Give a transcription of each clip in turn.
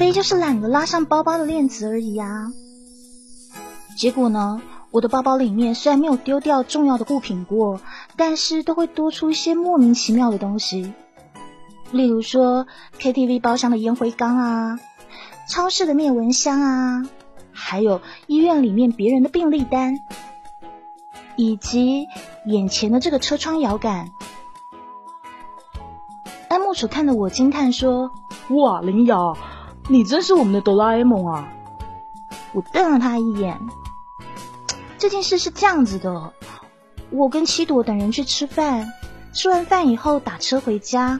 非就是懒得拉上包包的链子而已啊。结果呢，我的包包里面虽然没有丢掉重要的物品过，但是都会多出一些莫名其妙的东西，例如说 KTV 包厢的烟灰缸啊，超市的灭蚊香啊，还有医院里面别人的病历单，以及眼前的这个车窗摇杆。安木楚看着我惊叹说：“哇，林瑶！”你真是我们的哆啦 A 梦啊！我瞪了他一眼。这件事是这样子的，我跟七朵等人去吃饭，吃完饭以后打车回家。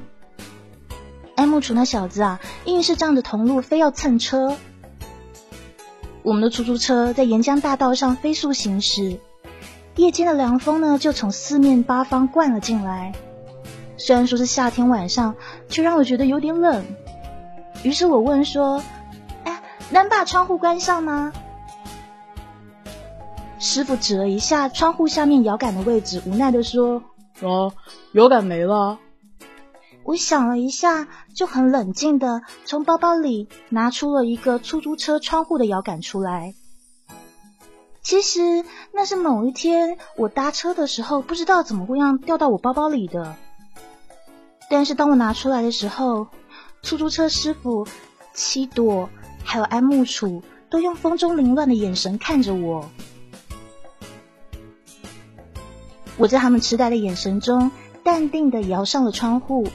安木楚那小子啊，硬是仗着同路非要蹭车。我们的出租车在沿江大道上飞速行驶，夜间的凉风呢就从四面八方灌了进来。虽然说是夏天晚上，却让我觉得有点冷。于是我问说：“哎，能把窗户关上吗？”师傅指了一下窗户下面摇杆的位置，无奈的说：“哦，摇杆没了。”我想了一下，就很冷静的从包包里拿出了一个出租车窗户的摇杆出来。其实那是某一天我搭车的时候，不知道怎么会让掉到我包包里的。但是当我拿出来的时候，出租车师傅七朵还有安木楚都用风中凌乱的眼神看着我，我在他们痴呆的眼神中，淡定的摇上了窗户，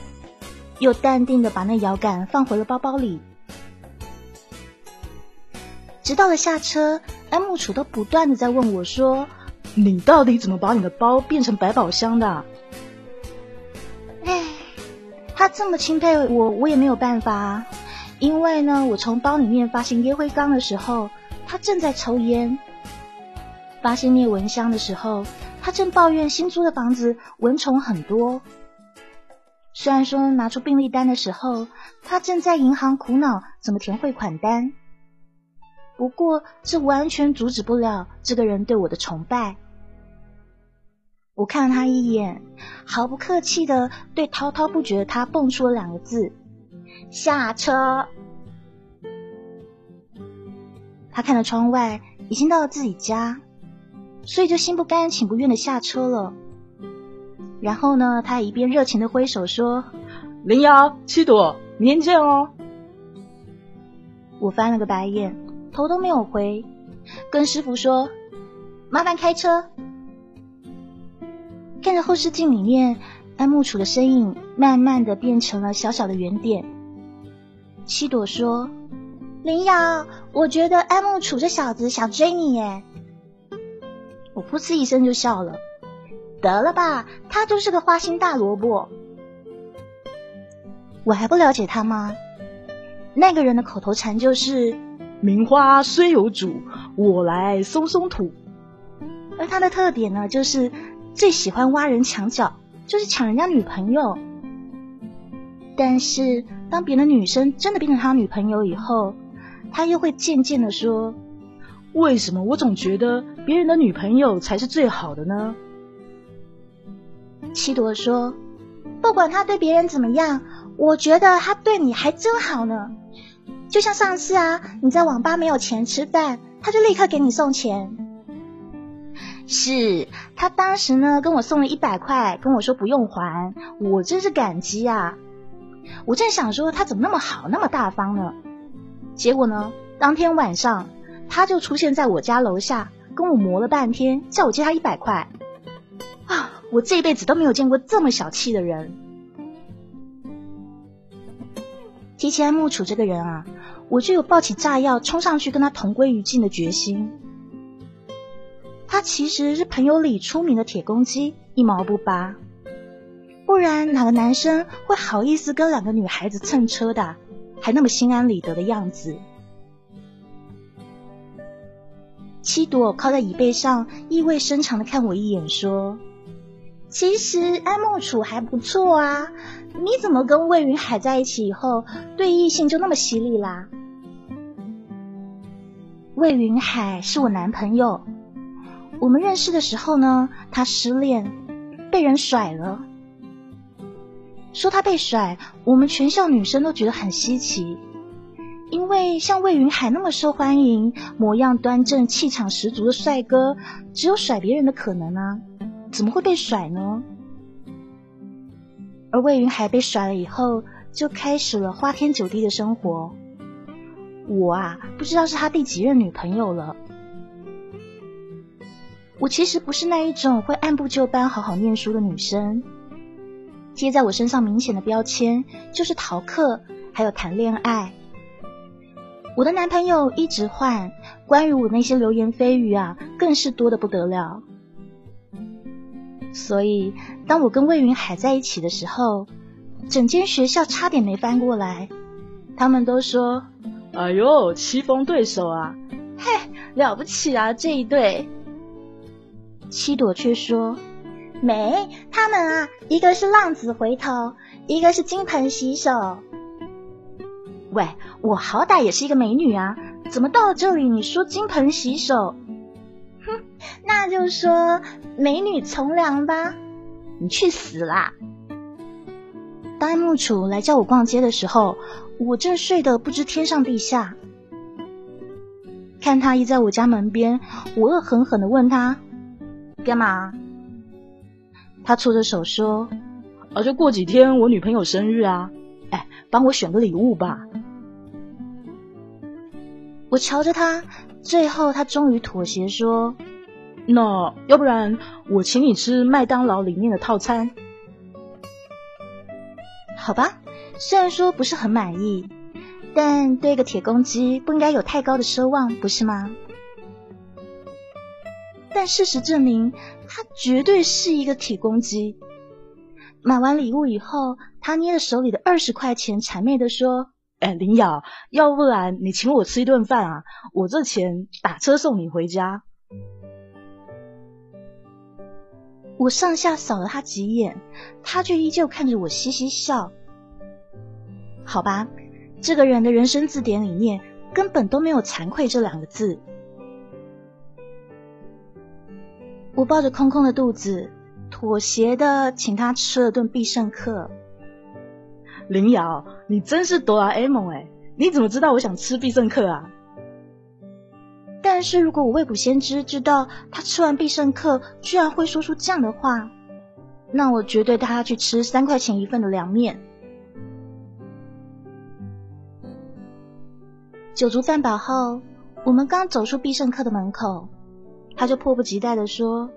又淡定的把那摇杆放回了包包里。直到了下车，安木楚都不断的在问我说：“你到底怎么把你的包变成百宝箱的？”这么钦佩我，我也没有办法。因为呢，我从包里面发现烟灰缸的时候，他正在抽烟；发现灭蚊香的时候，他正抱怨新租的房子蚊虫很多。虽然说拿出病历单的时候，他正在银行苦恼怎么填汇款单。不过，这完全阻止不了这个人对我的崇拜。我看了他一眼，毫不客气的对滔滔不绝的他蹦出了两个字：“下车。”他看着窗外，已经到了自己家，所以就心不甘情不愿的下车了。然后呢，他一边热情的挥手说：“零幺七朵，明天见哦。”我翻了个白眼，头都没有回，跟师傅说：“麻烦开车。”看着后视镜里面安慕楚的身影，慢慢的变成了小小的圆点。七朵说：“林瑶，我觉得安慕楚这小子想追你耶。”我噗嗤一声就笑了。得了吧，他就是个花心大萝卜。我还不了解他吗？那个人的口头禅就是“名花虽有主，我来松松土”，而他的特点呢，就是。最喜欢挖人墙角，就是抢人家女朋友。但是当别的女生真的变成他女朋友以后，他又会渐渐的说：“为什么我总觉得别人的女朋友才是最好的呢？”七朵说：“不管他对别人怎么样，我觉得他对你还真好呢。就像上次啊，你在网吧没有钱吃饭，他就立刻给你送钱。”是他当时呢跟我送了一百块，跟我说不用还，我真是感激啊！我正想说他怎么那么好，那么大方呢？结果呢，当天晚上他就出现在我家楼下，跟我磨了半天，叫我借他一百块啊！我这辈子都没有见过这么小气的人。提起安木楚这个人啊，我就有抱起炸药冲上去跟他同归于尽的决心。他其实是朋友里出名的铁公鸡，一毛不拔。不然哪个男生会好意思跟两个女孩子蹭车的，还那么心安理得的样子。七朵靠在椅背上，意味深长的看我一眼，说：“其实安慕楚还不错啊，你怎么跟魏云海在一起以后，对异性就那么犀利啦？”魏云海是我男朋友，我们认识的时候呢，他失恋，被人甩了。说他被甩，我们全校女生都觉得很稀奇。因为像魏云海那么受欢迎、模样端正、气场十足的帅哥，只有甩别人的可能啊，怎么会被甩呢？而魏云海被甩了以后，就开始了花天酒地的生活。我啊，不知道是他第几任女朋友了。我其实不是那一种会按部就班好好念书的女生，贴在我身上明显的标签就是逃课，还有谈恋爱。我的男朋友一直换，关于我那些流言蜚语啊，更是多的不得了。所以，当我跟魏云海在一起的时候，整间学校差点没翻过来。他们都说：“哎呦，棋逢对手啊，嘿，了不起啊这一对。”七朵却说：“没，他们啊，一个是浪子回头，一个是金盆洗手。”喂，我好歹也是一个美女啊，怎么到了这里你说金盆洗手？哼，那就说美女从良吧。你去死啦！当木楚来叫我逛街的时候，我正睡得不知天上地下。看他依在我家门边，我恶狠狠的问他：“干嘛？”他搓着手说：“啊，就过几天我女朋友生日啊，哎，帮我选个礼物吧。”我瞧着他，最后他终于妥协说：“那要不然我请你吃麦当劳里面的套餐，好吧？虽然说不是很满意，但对一个铁公鸡不应该有太高的奢望，不是吗？但事实证明，他绝对是一个铁公鸡。买完礼物以后，他捏着手里的二十块钱，谄媚的说。”哎，林瑶，要不然你请我吃一顿饭啊？我这钱打车送你回家。我上下扫了他几眼，他却依旧看着我嘻嘻笑。好吧，这个人的人生字典里面根本都没有惭愧这两个字。我抱着空空的肚子，妥协的请他吃了顿必胜客。林瑶，你真是哆啦 A 梦哎！你怎么知道我想吃必胜客啊？但是如果我未卜先知，知道他吃完必胜客居然会说出这样的话，那我绝对带他去吃三块钱一份的凉面。酒足饭饱后，我们刚走出必胜客的门口，他就迫不及待的说：“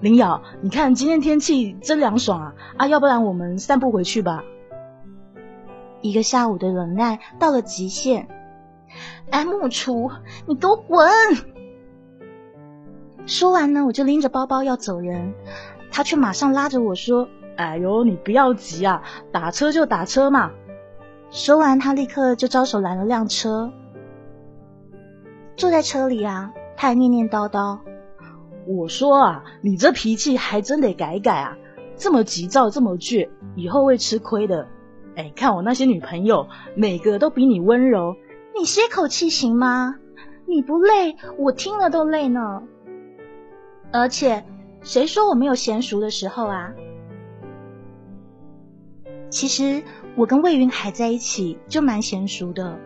林瑶，你看今天天气真凉爽啊！啊，要不然我们散步回去吧。”一个下午的忍耐到了极限，哎，木厨，你给我滚！说完呢，我就拎着包包要走人，他却马上拉着我说：“哎呦，你不要急啊，打车就打车嘛。”说完，他立刻就招手拦了辆车。坐在车里啊，他还念念叨叨：“我说啊，你这脾气还真得改改啊，这么急躁，这么倔，以后会吃亏的。”哎，看我那些女朋友，每个都比你温柔。你歇口气行吗？你不累，我听了都累呢。而且，谁说我没有娴熟的时候啊？其实我跟魏云海在一起就蛮娴熟的。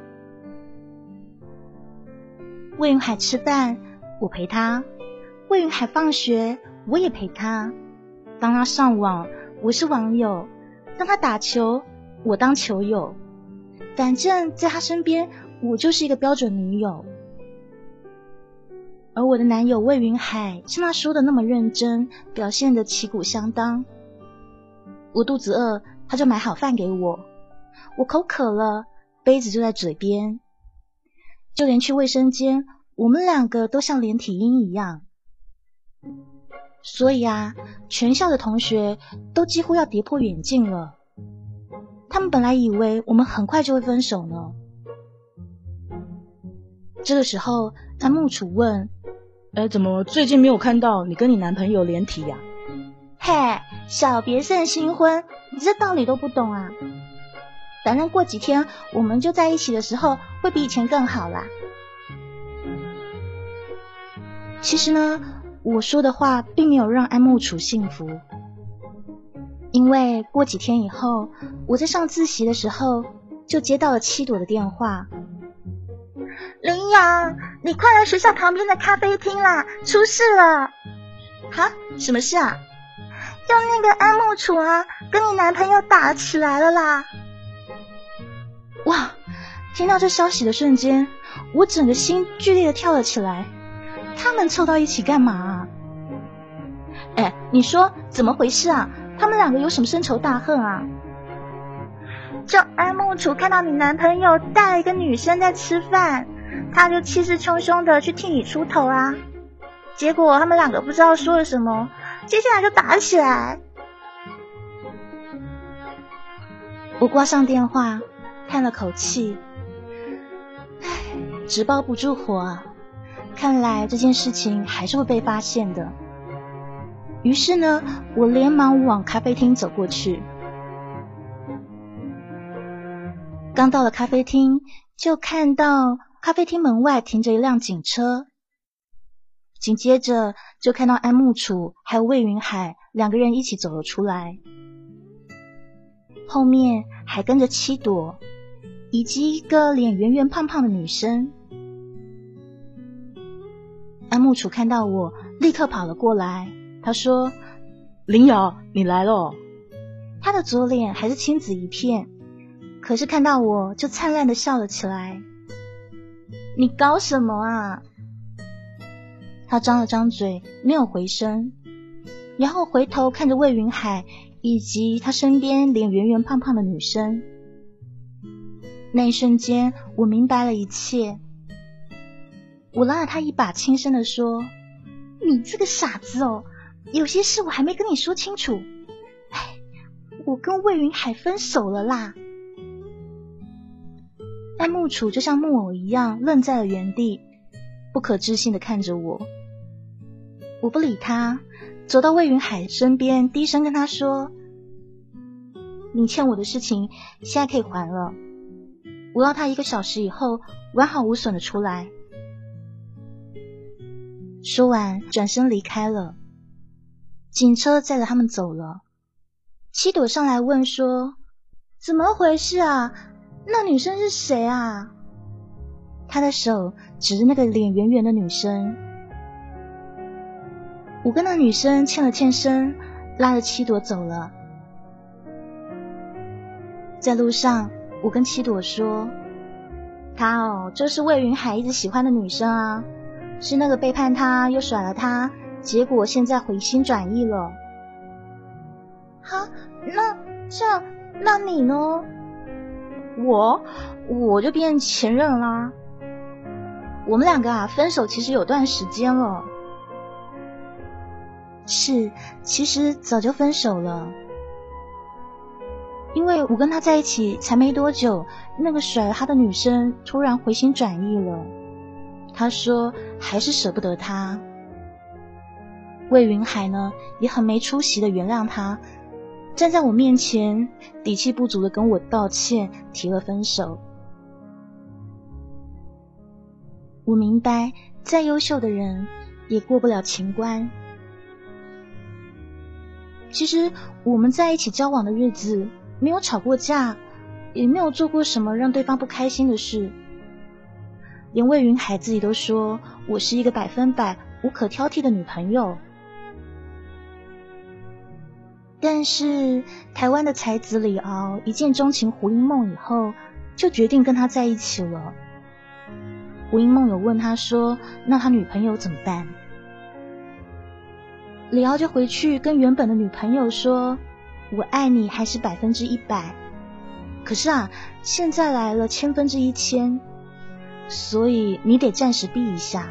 魏云海吃饭，我陪他；魏云海放学，我也陪他。当他上网，我是网友；当他打球。我当球友，反正在他身边，我就是一个标准女友。而我的男友魏云海，像他说的那么认真，表现的旗鼓相当。我肚子饿，他就买好饭给我；我口渴了，杯子就在嘴边。就连去卫生间，我们两个都像连体婴一样。所以啊，全校的同学都几乎要跌破眼镜了。他们本来以为我们很快就会分手呢。这个时候，安木楚问：“哎，怎么最近没有看到你跟你男朋友连体呀？”“嘿，小别胜新婚，你这道理都不懂啊！反正过几天我们就在一起的时候，会比以前更好啦。”其实呢，我说的话并没有让安慕楚幸福，因为过几天以后，我在上自习的时候就接到了七朵的电话。林阳，你快来学校旁边的咖啡厅啦！出事了！哈？什么事啊？就那个安慕楚啊，跟你男朋友打起来了啦！哇！听到这消息的瞬间，我整个心剧烈的跳了起来。他们凑到一起干嘛？哎，你说怎么回事啊？他们两个有什么深仇大恨啊？就安慕楚看到你男朋友带了一个女生在吃饭。他就气势汹汹的去替你出头啊，结果他们两个不知道说了什么，接下来就打起来。我挂上电话，叹了口气，唉，纸包不住火啊，看来这件事情还是会被发现的。于是呢，我连忙往咖啡厅走过去。刚到了咖啡厅，就看到。咖啡厅门外停着一辆警车，紧接着就看到安慕楚还有魏云海两个人一起走了出来，后面还跟着七朵，以及一个脸圆圆胖胖的女生。安木楚看到我，立刻跑了过来，他说：“林瑶，你来了。”他的左脸还是青紫一片，可是看到我就灿烂的笑了起来。你搞什么啊？他张了张嘴，没有回声，然后回头看着魏云海以及他身边脸圆圆胖胖的女生。那一瞬间，我明白了一切。我拉了他一把，轻声的说：“你这个傻子哦，有些事我还没跟你说清楚。哎，我跟魏云海分手了啦。”但木楚就像木偶一样愣在了原地，不可置信的看着我。我不理他，走到魏云海身边，低声跟他说：“你欠我的事情现在可以还了，我要他一个小时以后完好无损的出来。”说完，转身离开了。警车载着他们走了。七朵上来问说：“怎么回事啊？”那女生是谁啊？他的手指着那个脸圆圆的女生。我跟那女生欠了欠身，拉着七朵走了。在路上，我跟七朵说：“她哦，就是魏云海一直喜欢的女生啊，是那个背叛他又甩了他，结果现在回心转意了。”哈，那这，那你呢？我我就变前任啦。我们两个啊，分手其实有段时间了。是，其实早就分手了。因为我跟他在一起才没多久，那个甩了他的女生突然回心转意了。他说还是舍不得他。魏云海呢，也很没出息的原谅他。站在我面前，底气不足的跟我道歉，提了分手。我明白，再优秀的人也过不了情关。其实我们在一起交往的日子，没有吵过架，也没有做过什么让对方不开心的事。连魏云海自己都说，我是一个百分百无可挑剔的女朋友。但是台湾的才子李敖一见钟情胡因梦以后，就决定跟他在一起了。胡因梦有问他说：“那他女朋友怎么办？”李敖就回去跟原本的女朋友说：“我爱你还是百分之一百，可是啊，现在来了千分之一千，所以你得暂时避一下。”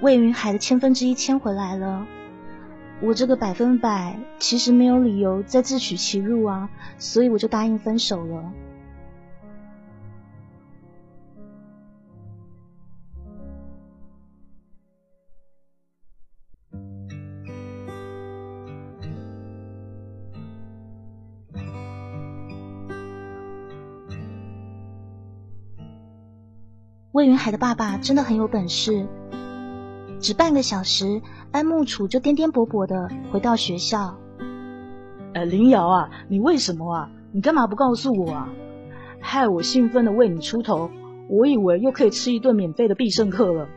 魏云海的千分之一签回来了，我这个百分百其实没有理由再自取其辱啊，所以我就答应分手了。魏云海的爸爸真的很有本事，只半个小时，安木楚就颠颠簸簸的回到学校。呃，林瑶啊，你为什么啊？你干嘛不告诉我啊？害我兴奋的为你出头，我以为又可以吃一顿免费的必胜客了。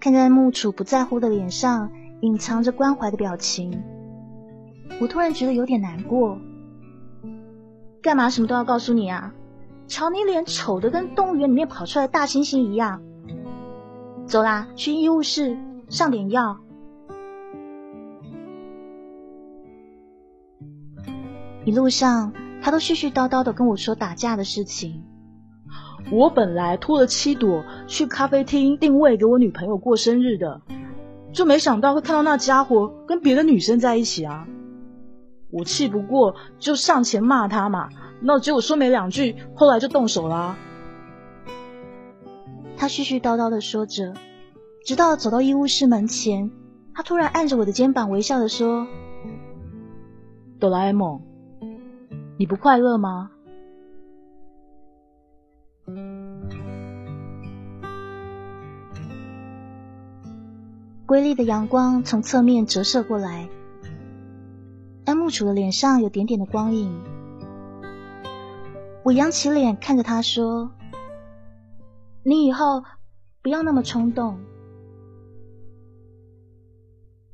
看在木楚不在乎的脸上隐藏着关怀的表情，我突然觉得有点难过。干嘛什么都要告诉你啊？瞧你脸丑的跟动物园里面跑出来的大猩猩一样。走啦，去医务室上点药。一路上，他都絮絮叨叨的跟我说打架的事情。我本来拖了七朵去咖啡厅定位给我女朋友过生日的，就没想到会看到那家伙跟别的女生在一起啊！我气不过，就上前骂他嘛。那结果说没两句，后来就动手啦。他絮絮叨叨的说着，直到走到医务室门前，他突然按着我的肩膀，微笑的说：“哆啦 A 梦，你不快乐吗？”瑰丽的阳光从侧面折射过来，安木楚的脸上有点点的光影。我扬起脸看着他说：“你以后不要那么冲动。”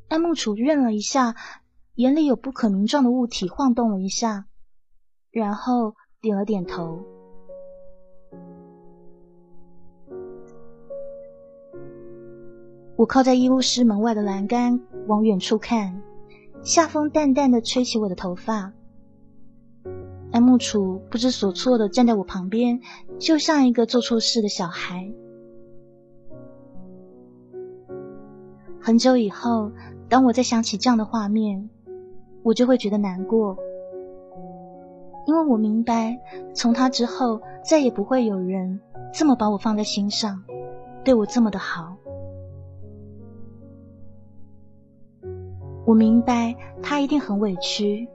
安慕楚愣了一下，眼里有不可名状的物体晃动了一下，然后点了点头。我靠在医务室门外的栏杆，往远处看，夏风淡淡的吹起我的头发。安木楚不知所措的站在我旁边，就像一个做错事的小孩。很久以后，当我再想起这样的画面，我就会觉得难过，因为我明白，从他之后再也不会有人这么把我放在心上，对我这么的好。我明白他一定很委屈。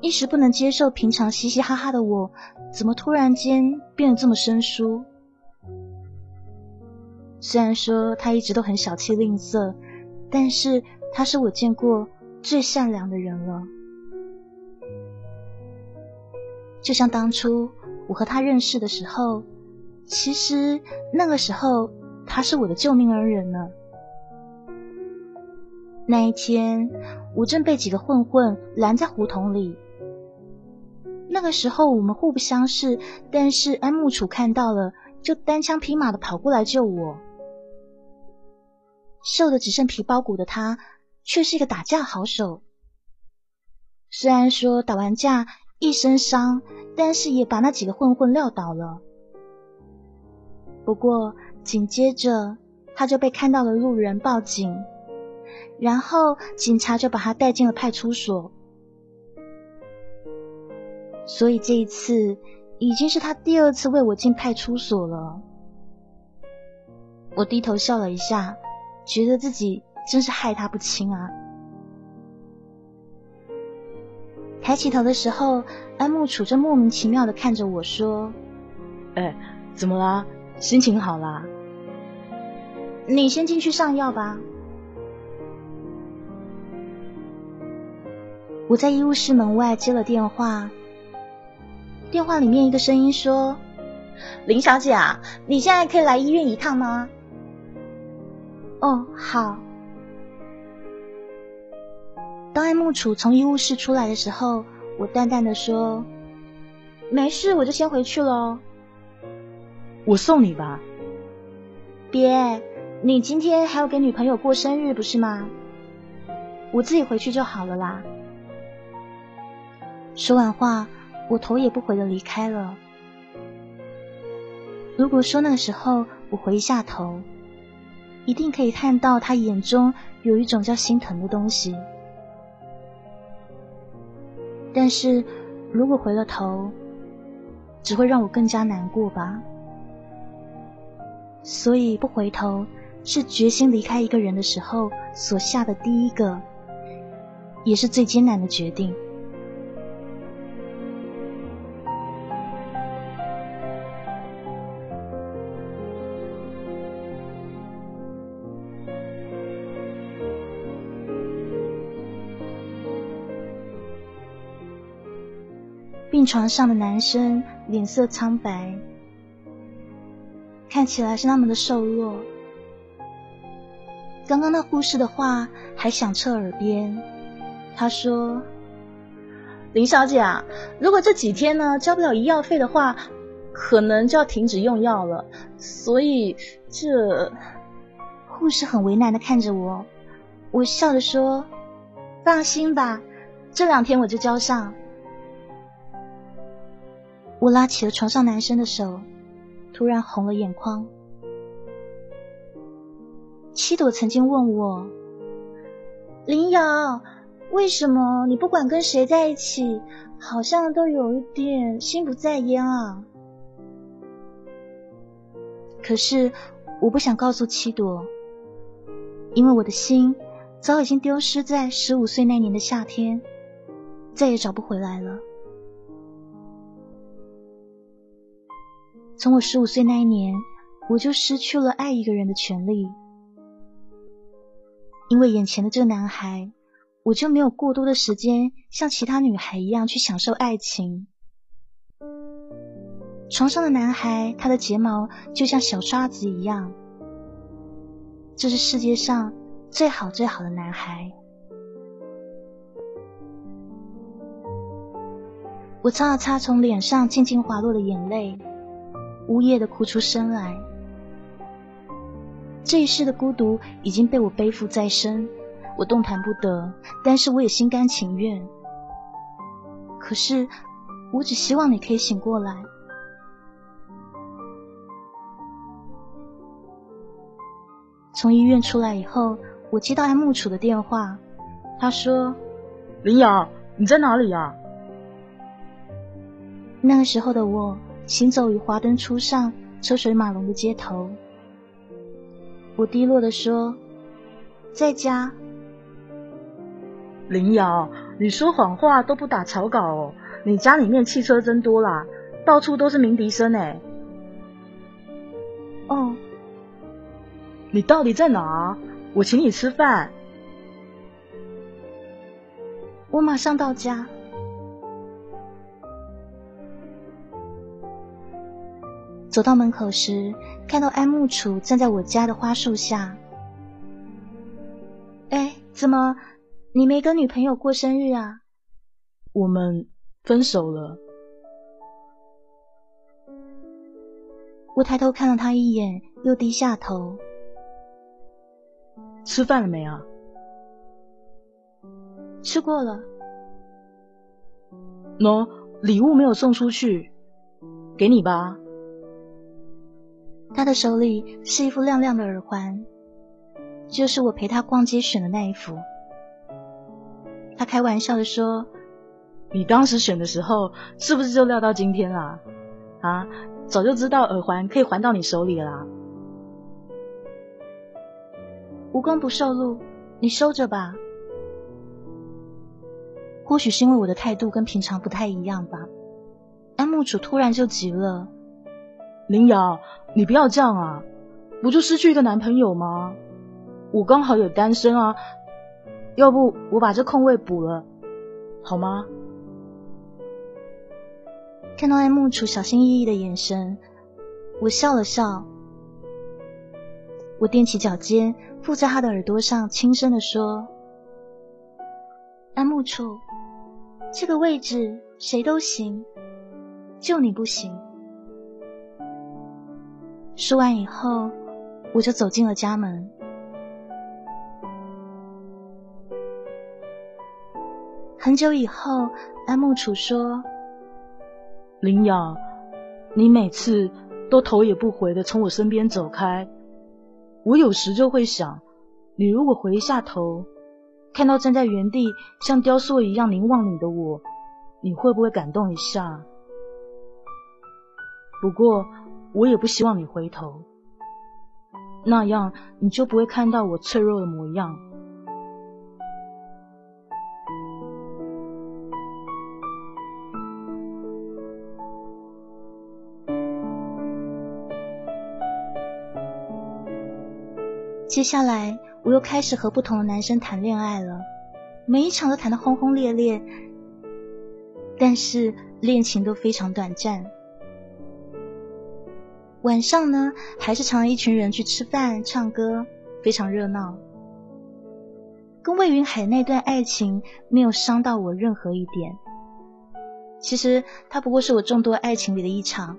一时不能接受平常嘻嘻哈哈的我，怎么突然间变得这么生疏？虽然说他一直都很小气吝啬，但是他是我见过最善良的人了。就像当初我和他认识的时候，其实那个时候他是我的救命恩人呢。那一天，我正被几个混混拦在胡同里。那个时候我们互不相识，但是安木楚看到了，就单枪匹马的跑过来救我。瘦的只剩皮包骨的他，却是一个打架好手。虽然说打完架一身伤，但是也把那几个混混撂倒了。不过紧接着他就被看到了路人报警，然后警察就把他带进了派出所。所以这一次已经是他第二次为我进派出所了。我低头笑了一下，觉得自己真是害他不轻啊。抬起头的时候，安木楚正莫名其妙的看着我说：“哎，怎么啦？心情好啦？你先进去上药吧。”我在医务室门外接了电话。电话里面一个声音说：“林小姐啊，你现在可以来医院一趟吗？”“哦，好。”当爱木楚从医务室出来的时候，我淡淡的说：“没事，我就先回去喽。”“我送你吧。”“别，你今天还要给女朋友过生日不是吗？我自己回去就好了啦。”说完话。我头也不回的离开了。如果说那个时候我回一下头，一定可以看到他眼中有一种叫心疼的东西。但是如果回了头，只会让我更加难过吧。所以不回头，是决心离开一个人的时候所下的第一个，也是最艰难的决定。床上的男生脸色苍白，看起来是那么的瘦弱。刚刚那护士的话还响彻耳边，他说：“林小姐啊，如果这几天呢交不了医药费的话，可能就要停止用药了。所以这……”护士很为难的看着我，我笑着说：“放心吧，这两天我就交上。”我拉起了床上男生的手，突然红了眼眶。七朵曾经问我：“林瑶，为什么你不管跟谁在一起，好像都有一点心不在焉啊？”可是我不想告诉七朵，因为我的心早已经丢失在十五岁那年的夏天，再也找不回来了。从我十五岁那一年，我就失去了爱一个人的权利，因为眼前的这个男孩，我就没有过多的时间像其他女孩一样去享受爱情。床上的男孩，他的睫毛就像小刷子一样，这是世界上最好最好的男孩。我擦了擦从脸上静静滑落的眼泪。呜咽的哭出声来。这一世的孤独已经被我背负在身，我动弹不得，但是我也心甘情愿。可是，我只希望你可以醒过来。从医院出来以后，我接到安慕楚的电话，他说：“林瑶，你在哪里呀？”那个时候的我。行走于华灯初上、车水马龙的街头，我低落的说：“在家。”林瑶，你说谎话都不打草稿哦！你家里面汽车真多啦，到处都是鸣笛声哎。哦，你到底在哪？我请你吃饭。我马上到家。走到门口时，看到安木楚站在我家的花树下。哎，怎么你没跟女朋友过生日啊？我们分手了。我抬头看了他一眼，又低下头。吃饭了没啊？吃过了。喏，礼物没有送出去，给你吧。他的手里是一副亮亮的耳环，就是我陪他逛街选的那一副。他开玩笑的说：“你当时选的时候，是不是就料到今天啦？啊，早就知道耳环可以还到你手里啦。”无功不受禄，你收着吧。或许是因为我的态度跟平常不太一样吧，安木楚突然就急了。林瑶，你不要这样啊！不就失去一个男朋友吗？我刚好也单身啊，要不我把这空位补了，好吗？看到安木楚小心翼翼的眼神，我笑了笑。我踮起脚尖，附在他的耳朵上，轻声的说：“安木楚，这个位置谁都行，就你不行。”说完以后，我就走进了家门。很久以后，安木楚说：“林雅，你每次都头也不回的从我身边走开，我有时就会想，你如果回一下头，看到站在原地像雕塑一样凝望你的我，你会不会感动一下？不过，我也不希望你回头，那样你就不会看到我脆弱的模样。接下来，我又开始和不同的男生谈恋爱了，每一场都谈得轰轰烈烈，但是恋情都非常短暂。晚上呢，还是常一群人去吃饭、唱歌，非常热闹。跟魏云海那段爱情没有伤到我任何一点。其实他不过是我众多爱情里的一场，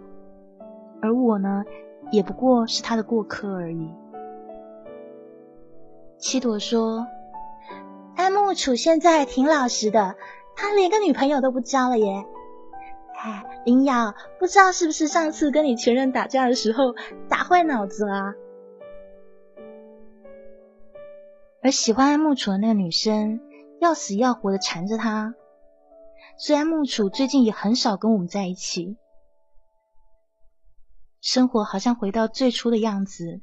而我呢，也不过是他的过客而已。七朵说：“安慕楚现在挺老实的，他连个女朋友都不交了耶。”哎，林瑶，不知道是不是上次跟你前任打架的时候打坏脑子了？而喜欢安木楚的那个女生要死要活的缠着他，虽然木楚最近也很少跟我们在一起，生活好像回到最初的样子，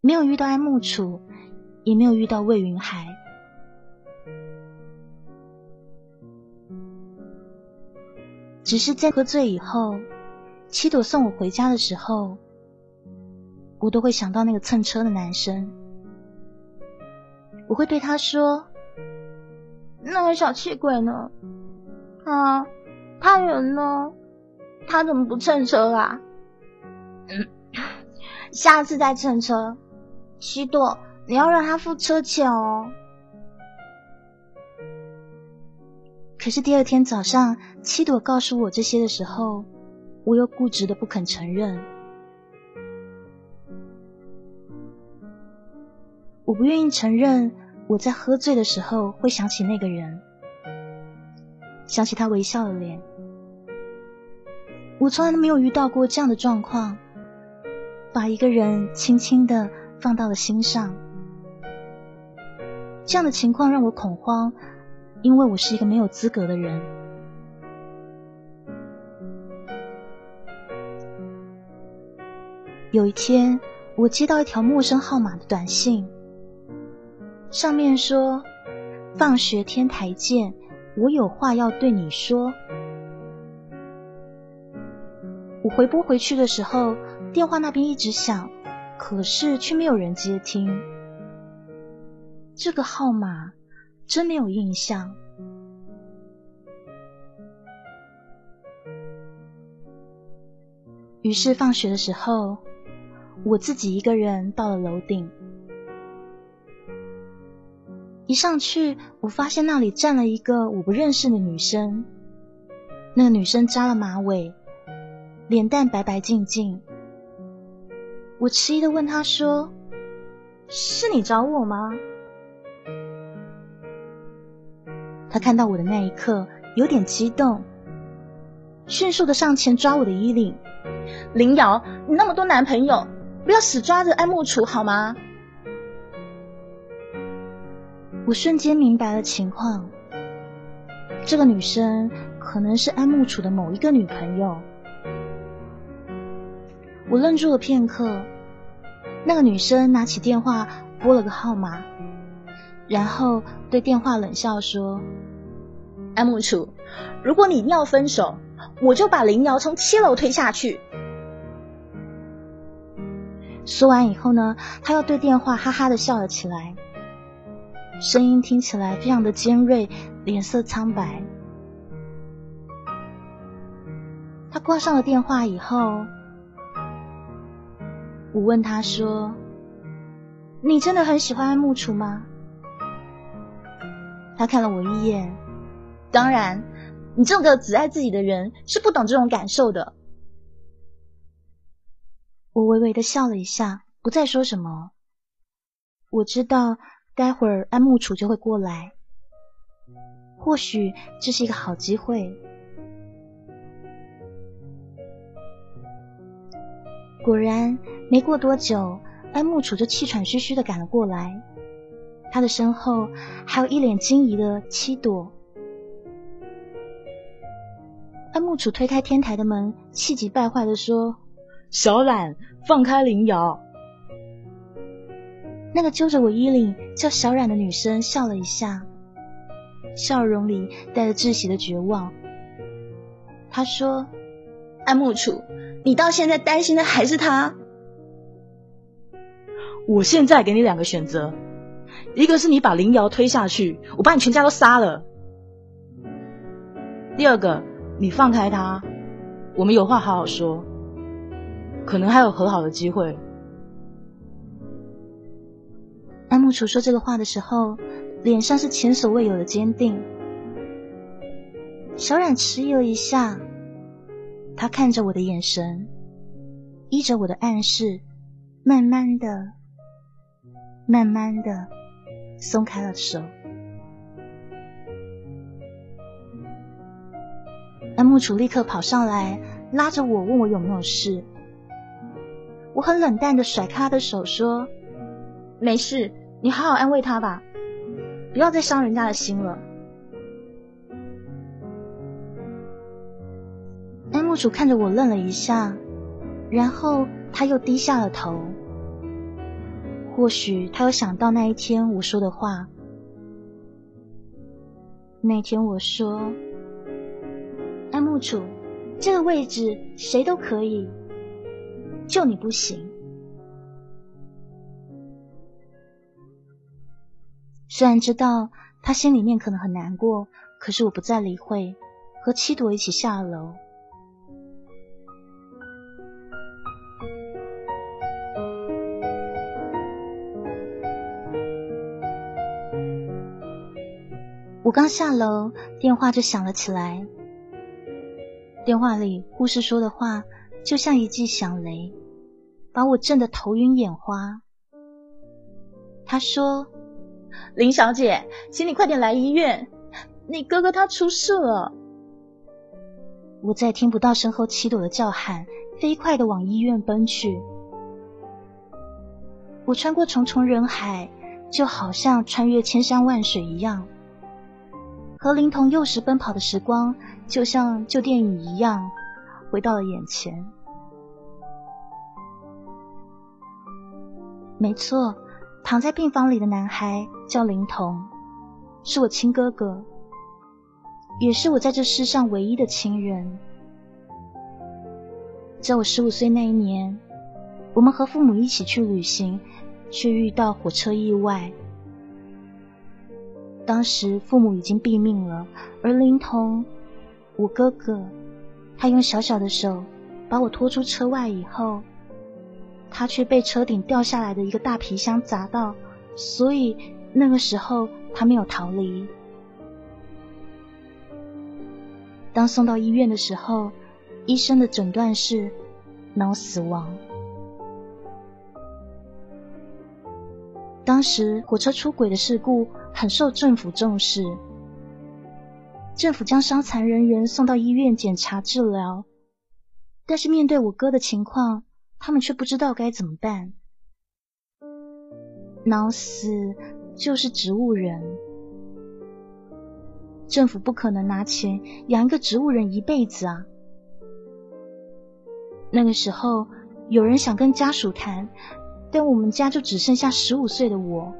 没有遇到安木楚。也没有遇到魏云海，只是在喝醉以后，七朵送我回家的时候，我都会想到那个蹭车的男生，我会对他说：“那个小气鬼呢？他他人呢？他怎么不蹭车啊？下次再蹭车，七朵。”你要让他付车钱哦。可是第二天早上，七朵告诉我这些的时候，我又固执的不肯承认。我不愿意承认，我在喝醉的时候会想起那个人，想起他微笑的脸。我从来都没有遇到过这样的状况，把一个人轻轻的放到了心上。这样的情况让我恐慌，因为我是一个没有资格的人。有一天，我接到一条陌生号码的短信，上面说：“放学天台见，我有话要对你说。”我回拨回去的时候，电话那边一直响，可是却没有人接听。这个号码真没有印象。于是放学的时候，我自己一个人到了楼顶。一上去，我发现那里站了一个我不认识的女生。那个女生扎了马尾，脸蛋白白净净。我迟疑的问她说：“是你找我吗？”他看到我的那一刻，有点激动，迅速的上前抓我的衣领。林瑶，你那么多男朋友，不要死抓着安慕楚好吗？我瞬间明白了情况，这个女生可能是安慕楚的某一个女朋友。我愣住了片刻，那个女生拿起电话拨了个号码。然后对电话冷笑说：“安木楚，如果你要分手，我就把林瑶从七楼推下去。”说完以后呢，他又对电话哈哈的笑了起来，声音听起来非常的尖锐，脸色苍白。他挂上了电话以后，我问他说：“你真的很喜欢安木楚吗？”他看了我一眼，当然，你这个只爱自己的人是不懂这种感受的。我微微的笑了一下，不再说什么。我知道待会儿安木楚就会过来，或许这是一个好机会。果然，没过多久，安木楚就气喘吁吁的赶了过来，他的身后还有一脸惊疑的七朵。安慕楚推开天台的门，气急败坏的说：“小冉，放开林瑶！”那个揪着我衣领叫小冉的女生笑了一下，笑容里带着窒息的绝望。她说：“安慕楚，你到现在担心的还是他？我现在给你两个选择，一个是你把林瑶推下去，我把你全家都杀了；第二个。”你放开他，我们有话好好说，可能还有和好的机会。安慕楚说这个话的时候，脸上是前所未有的坚定。小冉迟疑了一下，他看着我的眼神，依着我的暗示，慢慢的、慢慢的松开了手。安木楚立刻跑上来，拉着我问我有没有事。我很冷淡的甩开他的手，说：“没事，你好好安慰他吧，不要再伤人家的心了。”安木楚看着我愣了一下，然后他又低下了头。或许他有想到那一天我说的话。那天我说。安木楚，这个位置谁都可以，就你不行。虽然知道他心里面可能很难过，可是我不再理会，和七朵一起下了楼。我刚下楼，电话就响了起来。电话里护士说的话就像一记响雷，把我震得头晕眼花。他说：“林小姐，请你快点来医院，你哥哥他出事了。”我再听不到身后七朵的叫喊，飞快的往医院奔去。我穿过重重人海，就好像穿越千山万水一样，和灵童幼时奔跑的时光。就像旧电影一样，回到了眼前。没错，躺在病房里的男孩叫林童，是我亲哥哥，也是我在这世上唯一的亲人。在我十五岁那一年，我们和父母一起去旅行，却遇到火车意外。当时父母已经毙命了，而林童。我哥哥，他用小小的手把我拖出车外以后，他却被车顶掉下来的一个大皮箱砸到，所以那个时候他没有逃离。当送到医院的时候，医生的诊断是脑死亡。当时火车出轨的事故很受政府重视。政府将伤残人员送到医院检查治疗，但是面对我哥的情况，他们却不知道该怎么办。脑死就是植物人，政府不可能拿钱养一个植物人一辈子啊。那个时候，有人想跟家属谈，但我们家就只剩下十五岁的我。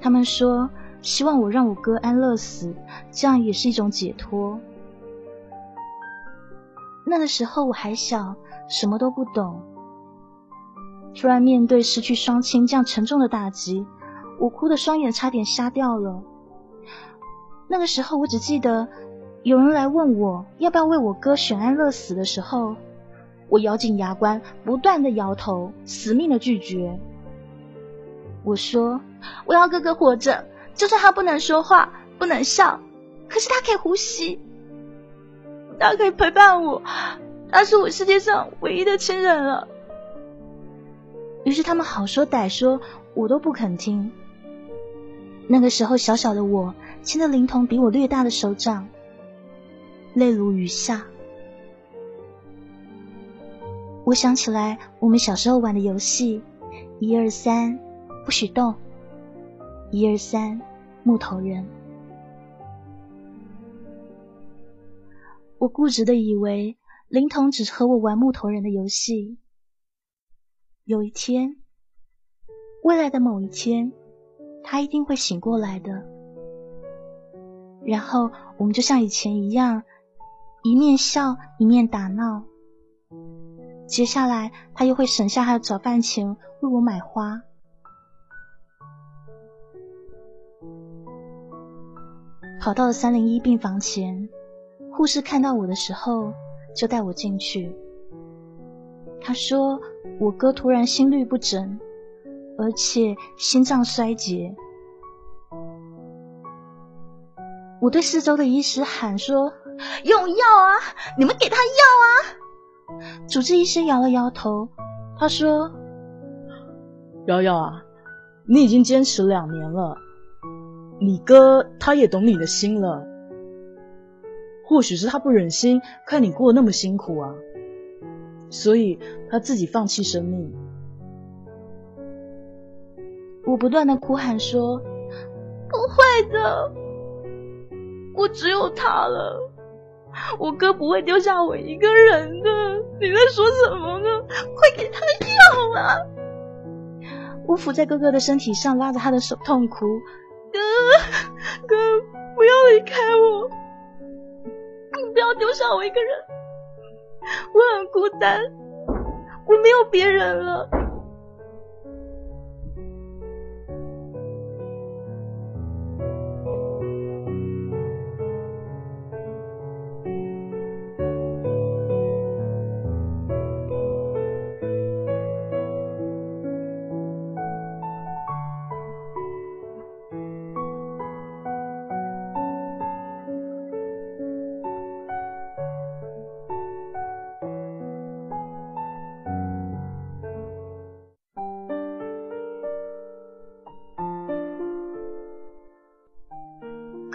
他们说。希望我让我哥安乐死，这样也是一种解脱。那个时候我还小，什么都不懂。突然面对失去双亲这样沉重的打击，我哭的双眼差点瞎掉了。那个时候我只记得，有人来问我要不要为我哥选安乐死的时候，我咬紧牙关，不断的摇头，死命的拒绝。我说：“我要哥哥活着。”就算他不能说话，不能笑，可是他可以呼吸，他可以陪伴我，他是我世界上唯一的亲人了。于是他们好说歹说，我都不肯听。那个时候，小小的我牵着灵童比我略大的手掌，泪如雨下。我想起来我们小时候玩的游戏：一二三，不许动；一二三，木头人。我固执的以为林童只是和我玩木头人的游戏。有一天，未来的某一天，他一定会醒过来的。然后我们就像以前一样，一面笑一面打闹。接下来，他又会省下他的早饭钱为我买花。跑到了三零一病房前，护士看到我的时候，就带我进去。他说：“我哥突然心律不整，而且心脏衰竭。”我对四周的医师喊说：“用药啊！你们给他药啊！”主治医师摇了摇头，他说：“瑶瑶啊，你已经坚持两年了，你哥他也懂你的心了。或许是他不忍心看你过得那么辛苦啊，所以他自己放弃生命。”我不断的哭喊说：“不会的，我只有他了。”我哥不会丢下我一个人的，你在说什么呢？快给他药啊！我伏在哥哥的身体上，拉着他的手痛哭：“哥，哥，不要离开我，你不要丢下我一个人，我很孤单，我没有别人了。”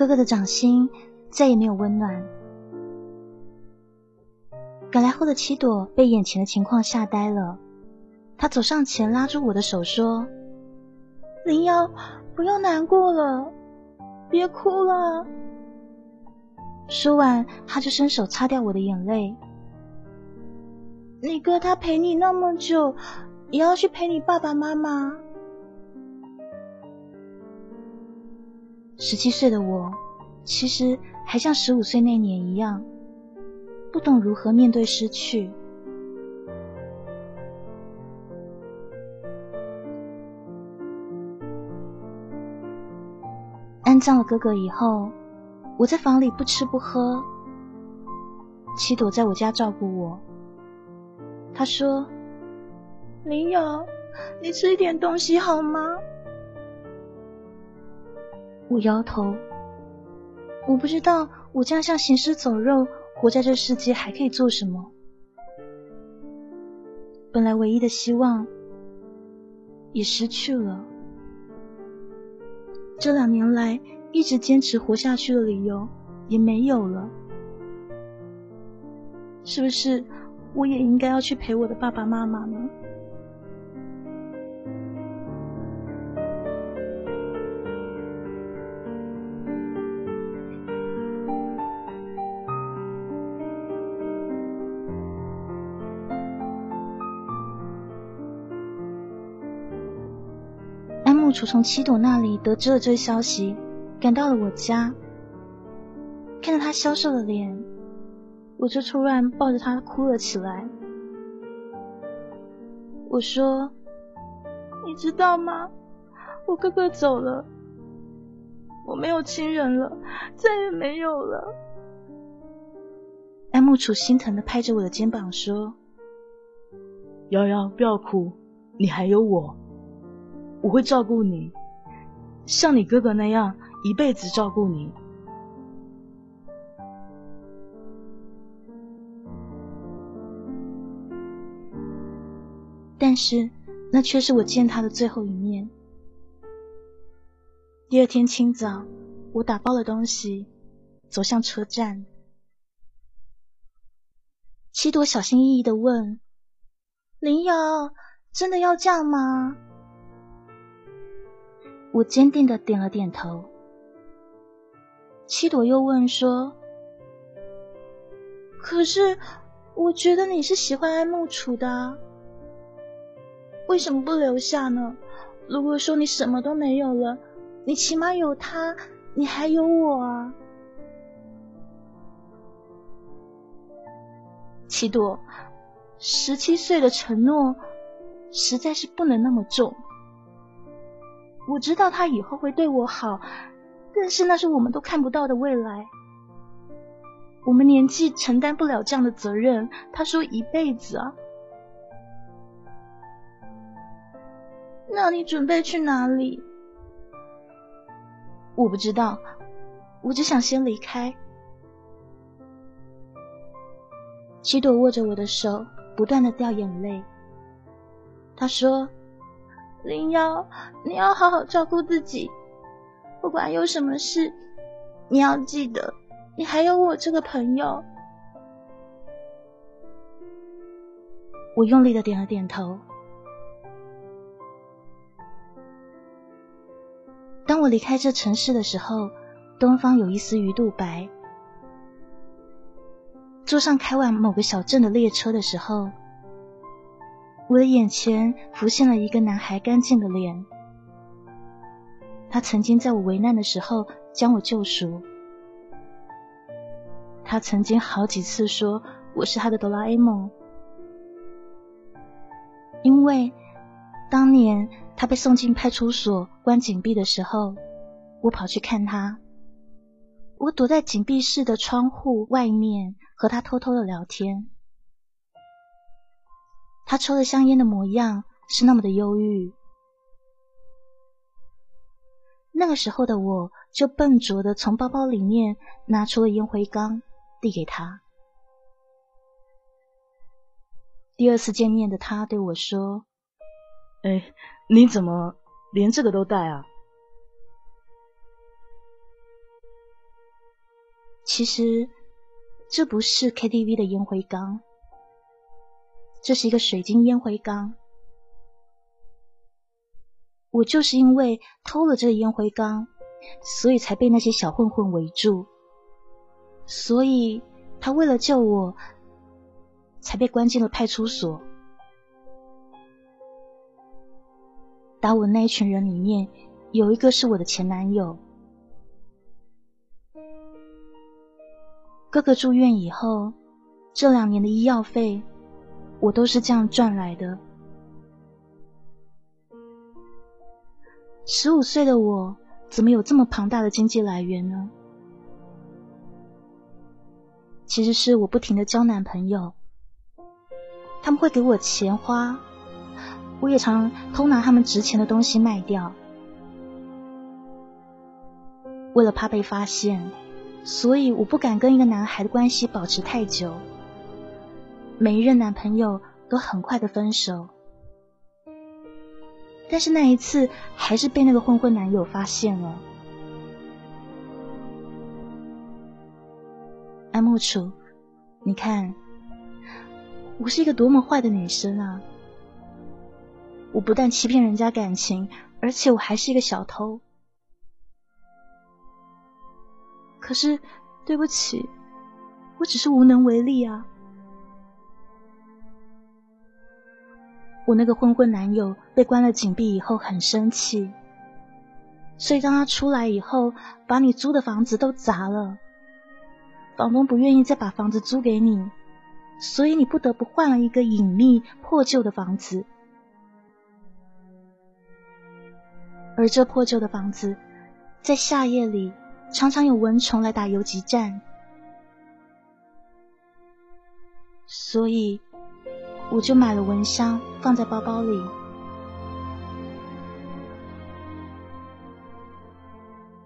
哥哥的掌心再也没有温暖。赶来后的七朵被眼前的情况吓呆了，他走上前拉住我的手说：“灵妖，不要难过了，别哭了。”说完，他就伸手擦掉我的眼泪。你哥他陪你那么久，也要去陪你爸爸妈妈。十七岁的我，其实还像十五岁那年一样，不懂如何面对失去。安葬了哥哥以后，我在房里不吃不喝，七朵在我家照顾我。他说：“林瑶，你吃一点东西好吗？”我摇头，我不知道我这样像行尸走肉活在这世界还可以做什么。本来唯一的希望也失去了，这两年来一直坚持活下去的理由也没有了。是不是我也应该要去陪我的爸爸妈妈呢？楚从七朵那里得知了这消息，赶到了我家。看着他消瘦的脸，我就突然抱着他哭了起来。我说：“你知道吗？我哥哥走了，我没有亲人了，再也没有了。”安木楚心疼的拍着我的肩膀说：“瑶瑶，不要哭，你还有我。”我会照顾你，像你哥哥那样一辈子照顾你。但是，那却是我见他的最后一面。第二天清早，我打包了东西，走向车站。七朵小心翼翼的问：“林瑶，真的要这样吗？我坚定的点了点头。七朵又问说：“可是，我觉得你是喜欢爱慕楚的，为什么不留下呢？如果说你什么都没有了，你起码有他，你还有我啊。”七朵，十七岁的承诺实在是不能那么重。我知道他以后会对我好，但是那是我们都看不到的未来。我们年纪承担不了这样的责任。他说一辈子啊。那你准备去哪里？我不知道，我只想先离开。七朵握着我的手，不断的掉眼泪。他说。林妖，你要好好照顾自己，不管有什么事，你要记得，你还有我这个朋友。我用力的点了点头。当我离开这城市的时候，东方有一丝鱼肚白。坐上开往某个小镇的列车的时候。我的眼前浮现了一个男孩干净的脸，他曾经在我危难的时候将我救赎，他曾经好几次说我是他的哆啦 A 梦，因为当年他被送进派出所关紧闭的时候，我跑去看他，我躲在紧闭室的窗户外面和他偷偷的聊天。他抽了香烟的模样是那么的忧郁。那个时候的我就笨拙的从包包里面拿出了烟灰缸，递给他。第二次见面的他对我说：“哎，你怎么连这个都带啊？”其实这不是 KTV 的烟灰缸。这是一个水晶烟灰缸，我就是因为偷了这个烟灰缸，所以才被那些小混混围住，所以他为了救我，才被关进了派出所。打我那一群人里面，有一个是我的前男友。哥哥住院以后，这两年的医药费。我都是这样赚来的。十五岁的我，怎么有这么庞大的经济来源呢？其实是我不停的交男朋友，他们会给我钱花，我也常偷拿他们值钱的东西卖掉。为了怕被发现，所以我不敢跟一个男孩的关系保持太久。每一任男朋友都很快的分手，但是那一次还是被那个混混男友发现了。安慕楚，你看，我是一个多么坏的女生啊！我不但欺骗人家感情，而且我还是一个小偷。可是，对不起，我只是无能为力啊。我那个混混男友被关了紧闭以后很生气，所以当他出来以后，把你租的房子都砸了。房东不愿意再把房子租给你，所以你不得不换了一个隐秘破旧的房子。而这破旧的房子，在夏夜里常常有蚊虫来打游击战，所以。我就买了蚊香，放在包包里。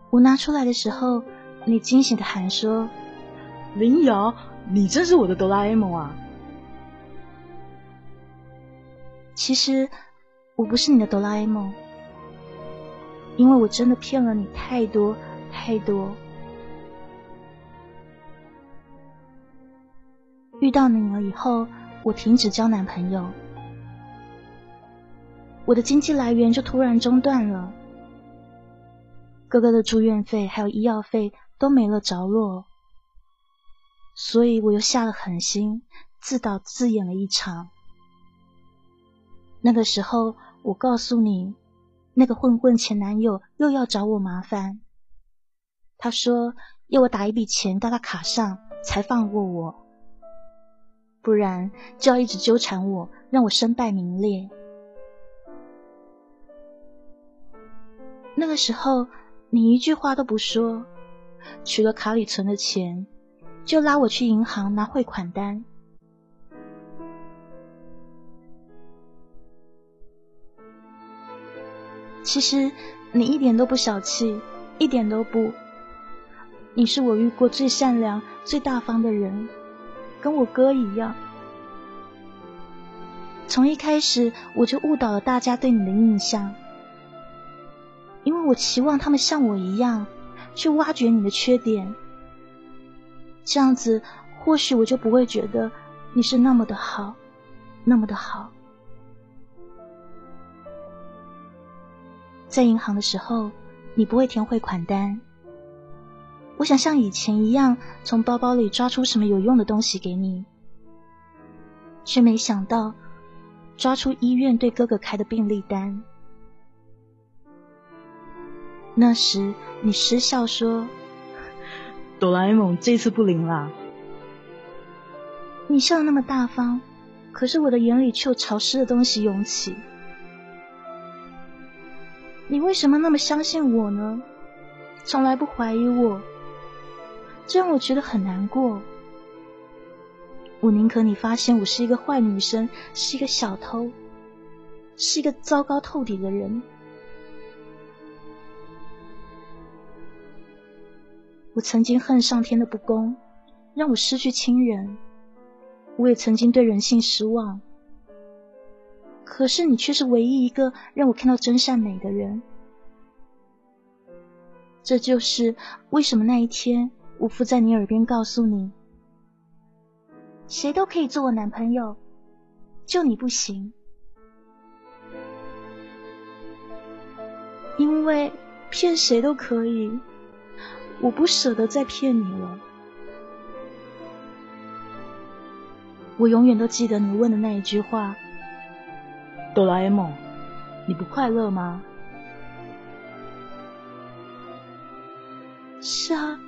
我拿出来的时候，你惊喜的喊说：“林瑶，你真是我的哆啦 A 梦啊！”其实我不是你的哆啦 A 梦，因为我真的骗了你太多太多。遇到你了以后。我停止交男朋友，我的经济来源就突然中断了。哥哥的住院费还有医药费都没了着落，所以我又下了狠心，自导自演了一场。那个时候，我告诉你，那个混混前男友又要找我麻烦。他说要我打一笔钱到他卡上才放过我，不然就要一直纠缠我，让我身败名裂。那个时候。你一句话都不说，取了卡里存的钱，就拉我去银行拿汇款单。其实你一点都不小气，一点都不。你是我遇过最善良、最大方的人，跟我哥一样。从一开始我就误导了大家对你的印象。因为我期望他们像我一样去挖掘你的缺点，这样子或许我就不会觉得你是那么的好，那么的好。在银行的时候，你不会填汇款单，我想像以前一样从包包里抓出什么有用的东西给你，却没想到抓出医院对哥哥开的病历单。那时，你失笑说：“ 哆啦 A 梦这次不灵啦。”你笑得那么大方，可是我的眼里却有潮湿的东西涌起。你为什么那么相信我呢？从来不怀疑我，这让我觉得很难过。我宁可你发现我是一个坏女生，是一个小偷，是一个糟糕透顶的人。我曾经恨上天的不公，让我失去亲人；我也曾经对人性失望。可是你却是唯一一个让我看到真善美的人。这就是为什么那一天我伏在你耳边告诉你：谁都可以做我男朋友，就你不行，因为骗谁都可以。我不舍得再骗你了。我永远都记得你问的那一句话：“哆啦 A 梦，你不快乐吗？”是啊，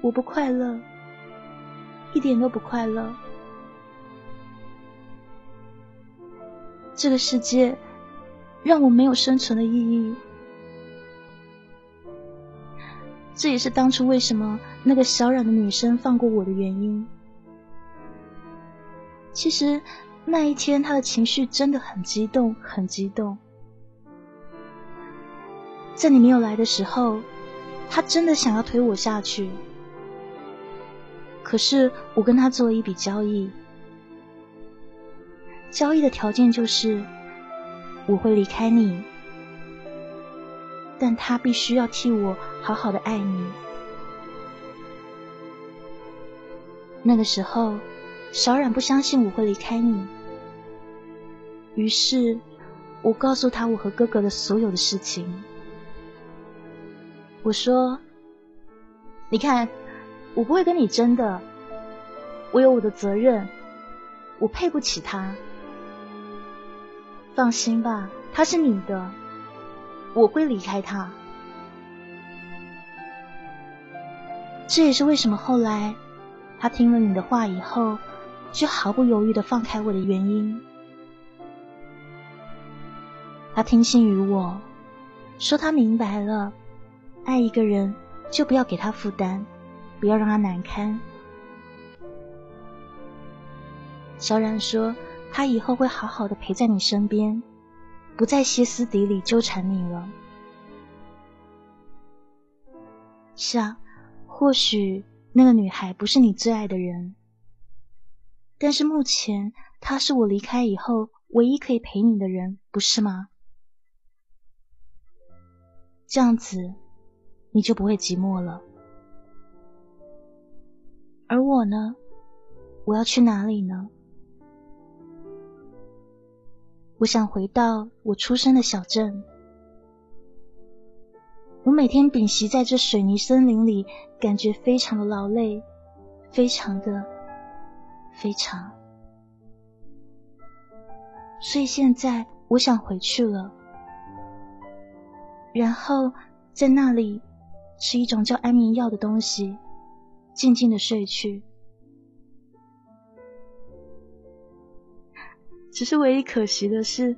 我不快乐，一点都不快乐。这个世界让我没有生存的意义。这也是当初为什么那个小冉的女生放过我的原因。其实那一天她的情绪真的很激动，很激动。在你没有来的时候，她真的想要推我下去。可是我跟她做了一笔交易，交易的条件就是我会离开你。但他必须要替我好好的爱你。那个时候，小冉不相信我会离开你，于是我告诉他我和哥哥的所有的事情。我说：“你看，我不会跟你争的，我有我的责任，我配不起他。放心吧，他是你的。”我会离开他，这也是为什么后来他听了你的话以后，就毫不犹豫的放开我的原因。他听信于我，说他明白了，爱一个人就不要给他负担，不要让他难堪。小冉说，他以后会好好的陪在你身边。不再歇斯底里纠缠你了。是啊，或许那个女孩不是你最爱的人，但是目前她是我离开以后唯一可以陪你的人，不是吗？这样子，你就不会寂寞了。而我呢？我要去哪里呢？我想回到我出生的小镇。我每天屏息在这水泥森林里，感觉非常的劳累，非常的非常。所以现在我想回去了，然后在那里吃一种叫安眠药的东西，静静的睡去。只是唯一可惜的是，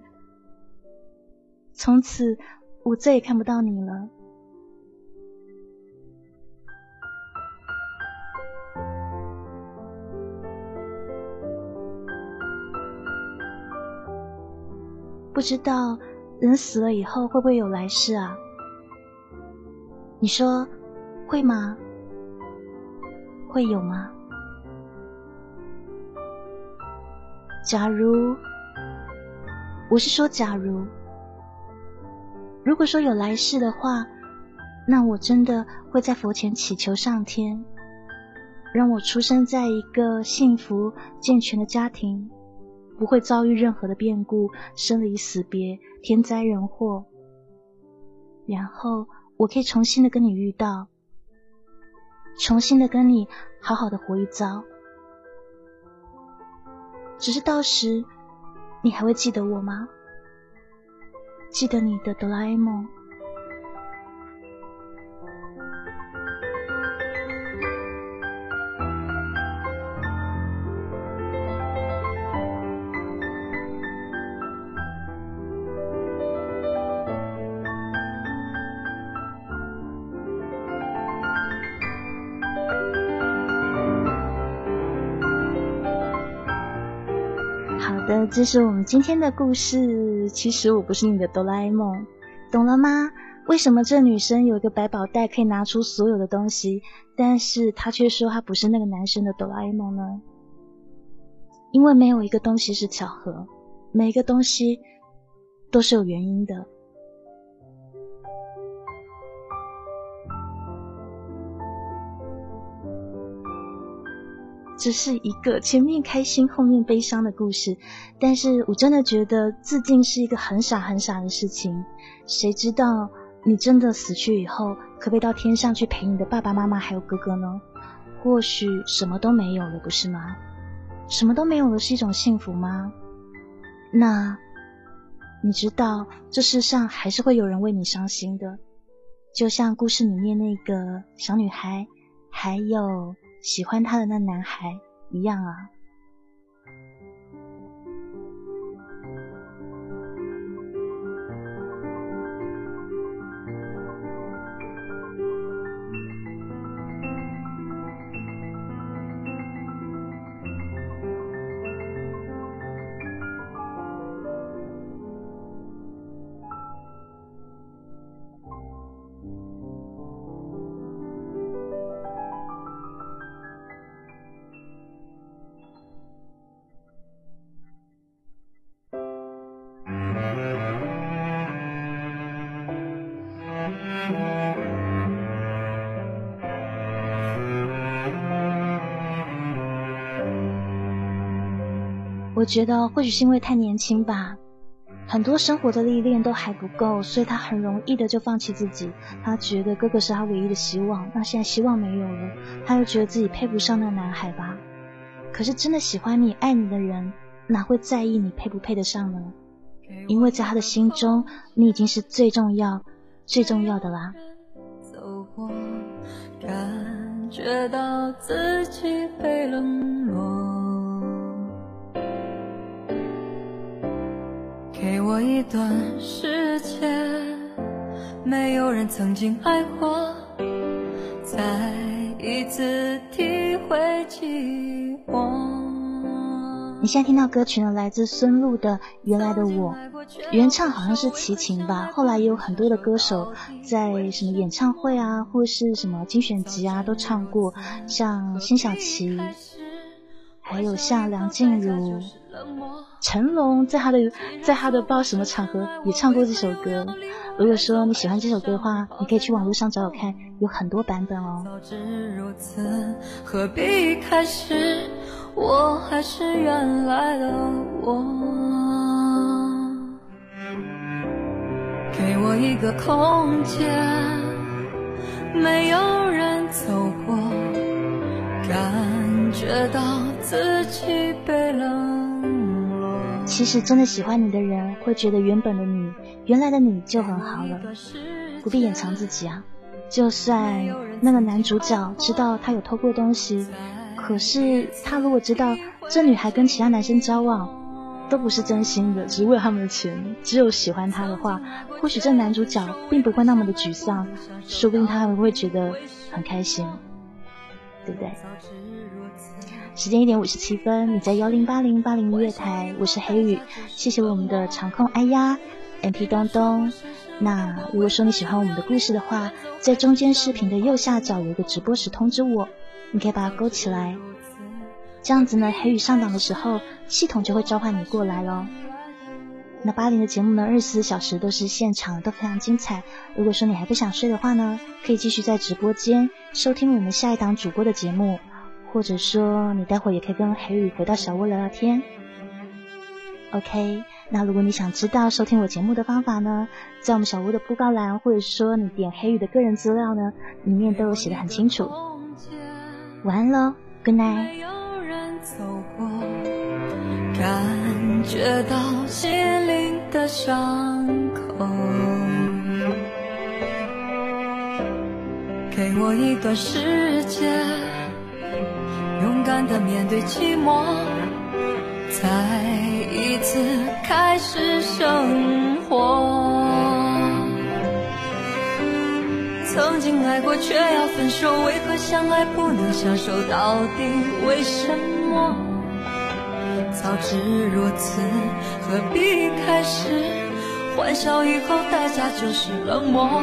从此我再也看不到你了。不知道人死了以后会不会有来世啊？你说会吗？会有吗？假如，我是说假如，如果说有来世的话，那我真的会在佛前祈求上天，让我出生在一个幸福健全的家庭。不会遭遇任何的变故，生离死别，天灾人祸。然后我可以重新的跟你遇到，重新的跟你好好的活一遭。只是到时，你还会记得我吗？记得你的哆啦 A 梦。这是我们今天的故事。其实我不是你的哆啦 A 梦，懂了吗？为什么这女生有一个百宝袋可以拿出所有的东西，但是她却说她不是那个男生的哆啦 A 梦呢？因为没有一个东西是巧合，每一个东西都是有原因的。这是一个前面开心后面悲伤的故事，但是我真的觉得自尽是一个很傻很傻的事情。谁知道你真的死去以后，可不可以到天上去陪你的爸爸妈妈还有哥哥呢？或许什么都没有了，不是吗？什么都没有了是一种幸福吗？那你知道这世上还是会有人为你伤心的，就像故事里面那个小女孩，还有。喜欢他的那男孩一样啊。我觉得或许是因为太年轻吧，很多生活的历练都还不够，所以他很容易的就放弃自己。他觉得哥哥是他唯一的希望，那现在希望没有了，他又觉得自己配不上那男孩吧。可是真的喜欢你、爱你的人，哪会在意你配不配得上呢？因为在他的心中，你已经是最重要、最重要的啦。走过，感觉到自己被冷给我一段时间，没有人曾经爱过，再一次体会寂寞。你现在听到歌曲呢，来自孙露的《原来的我》，原唱好像是齐秦吧。后来也有很多的歌手在什么演唱会啊，或是什么精选集啊，都唱过，像辛晓琪，还有像梁静茹。成龙在他的在他的不知道什么场合也唱过这首歌。如果说你喜欢这首歌的话，你可以去网络上找找看，有很多版本哦。早知如此，何必开始？我还是原来的我。给我一个空间，没有人走过，感觉到自己被冷。其实真的喜欢你的人会觉得原本的你，原来的你就很好了，不必掩藏自己啊。就算那个男主角知道他有偷过东西，可是他如果知道这女孩跟其他男生交往。都不是真心的，只为他们的钱。只有喜欢他的话，或许这男主角并不会那么的沮丧，说不定他还会觉得很开心，对不对？时间一点五十七分，你在幺零八零八零音乐台，我是黑雨，谢谢我们的场控哎呀，M P 东东。那如果说你喜欢我们的故事的话，在中间视频的右下角有一个直播时通知我，你可以把它勾起来。这样子呢，黑雨上档的时候，系统就会召唤你过来喽。那八零的节目呢，二十四小时都是现场，都非常精彩。如果说你还不想睡的话呢，可以继续在直播间收听我们下一档主播的节目，或者说你待会也可以跟黑雨回到小屋聊聊天。OK，那如果你想知道收听我节目的方法呢，在我们小屋的布告栏，或者说你点黑雨的个人资料呢，里面都有写的很清楚。晚安喽，Good night。感觉到心灵的伤口。给我一段时间，勇敢的面对寂寞，再一次开始生活。曾经爱过却要分手，为何相爱不能相守？到底为什么？早知如此，何必开始？欢笑以后代价就是冷漠。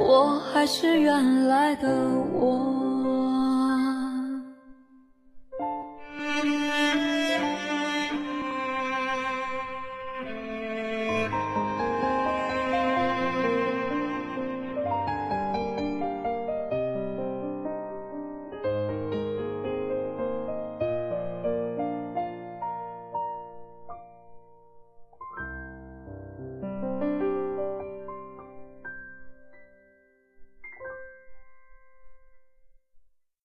我还是原来的我。